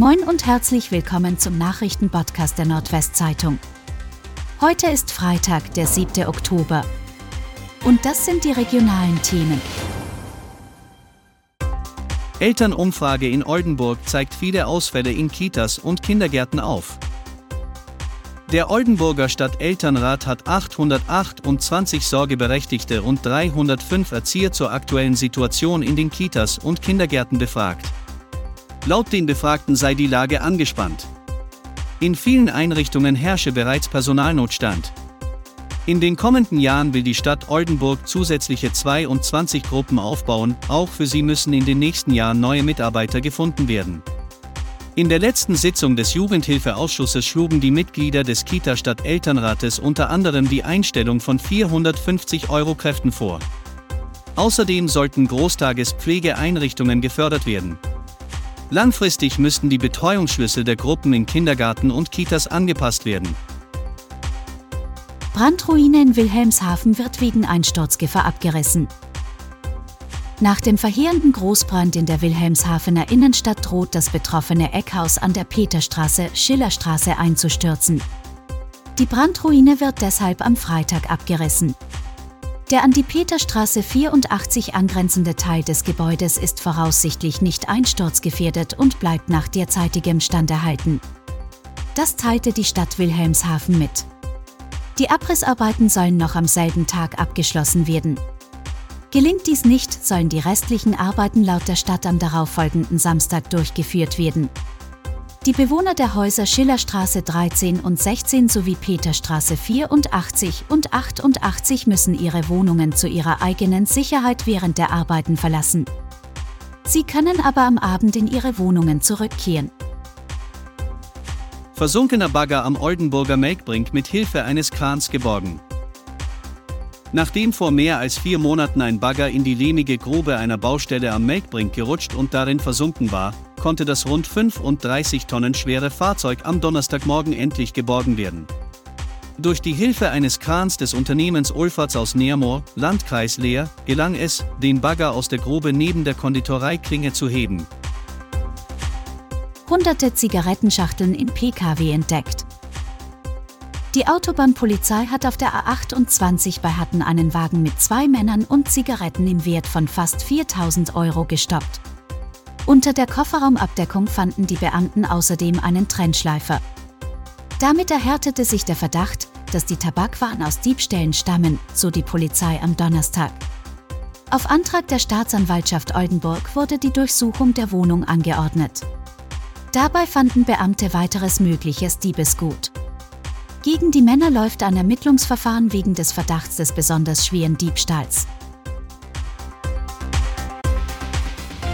Moin und herzlich willkommen zum Nachrichtenpodcast der Nordwestzeitung. Heute ist Freitag, der 7. Oktober. Und das sind die regionalen Themen. Elternumfrage in Oldenburg zeigt viele Ausfälle in Kitas und Kindergärten auf. Der Oldenburger Stadtelternrat hat 828 Sorgeberechtigte und 305 Erzieher zur aktuellen Situation in den Kitas und Kindergärten befragt. Laut den Befragten sei die Lage angespannt. In vielen Einrichtungen herrsche bereits Personalnotstand. In den kommenden Jahren will die Stadt Oldenburg zusätzliche 22 Gruppen aufbauen, auch für sie müssen in den nächsten Jahren neue Mitarbeiter gefunden werden. In der letzten Sitzung des Jugendhilfeausschusses schlugen die Mitglieder des Kita-Stadt Elternrates unter anderem die Einstellung von 450 Euro Kräften vor. Außerdem sollten Großtagespflegeeinrichtungen gefördert werden. Langfristig müssten die Betreuungsschlüssel der Gruppen in Kindergarten und Kitas angepasst werden. Brandruine in Wilhelmshaven wird wegen Einsturzgefahr abgerissen. Nach dem verheerenden Großbrand in der Wilhelmshavener Innenstadt droht das betroffene Eckhaus an der Peterstraße, Schillerstraße einzustürzen. Die Brandruine wird deshalb am Freitag abgerissen. Der an die Peterstraße 84 angrenzende Teil des Gebäudes ist voraussichtlich nicht einsturzgefährdet und bleibt nach derzeitigem Stand erhalten. Das teilte die Stadt Wilhelmshaven mit. Die Abrissarbeiten sollen noch am selben Tag abgeschlossen werden. Gelingt dies nicht, sollen die restlichen Arbeiten laut der Stadt am darauffolgenden Samstag durchgeführt werden. Die Bewohner der Häuser Schillerstraße 13 und 16 sowie Peterstraße 84 und 88 müssen ihre Wohnungen zu ihrer eigenen Sicherheit während der Arbeiten verlassen. Sie können aber am Abend in ihre Wohnungen zurückkehren. Versunkener Bagger am Oldenburger Melkbrink mit Hilfe eines Krans geborgen. Nachdem vor mehr als vier Monaten ein Bagger in die lehmige Grube einer Baustelle am Melkbrink gerutscht und darin versunken war, konnte das rund 35 Tonnen schwere Fahrzeug am Donnerstagmorgen endlich geborgen werden. Durch die Hilfe eines Krans des Unternehmens Ulferts aus Neermoor, Landkreis Leer, gelang es, den Bagger aus der Grube neben der Konditoreiklinge zu heben. Hunderte Zigarettenschachteln in Pkw entdeckt. Die Autobahnpolizei hat auf der A28 bei Hatten einen Wagen mit zwei Männern und Zigaretten im Wert von fast 4000 Euro gestoppt. Unter der Kofferraumabdeckung fanden die Beamten außerdem einen Trennschleifer. Damit erhärtete sich der Verdacht, dass die Tabakwaren aus Diebstählen stammen, so die Polizei am Donnerstag. Auf Antrag der Staatsanwaltschaft Oldenburg wurde die Durchsuchung der Wohnung angeordnet. Dabei fanden Beamte weiteres mögliches Diebesgut. Gegen die Männer läuft ein Ermittlungsverfahren wegen des Verdachts des besonders schweren Diebstahls.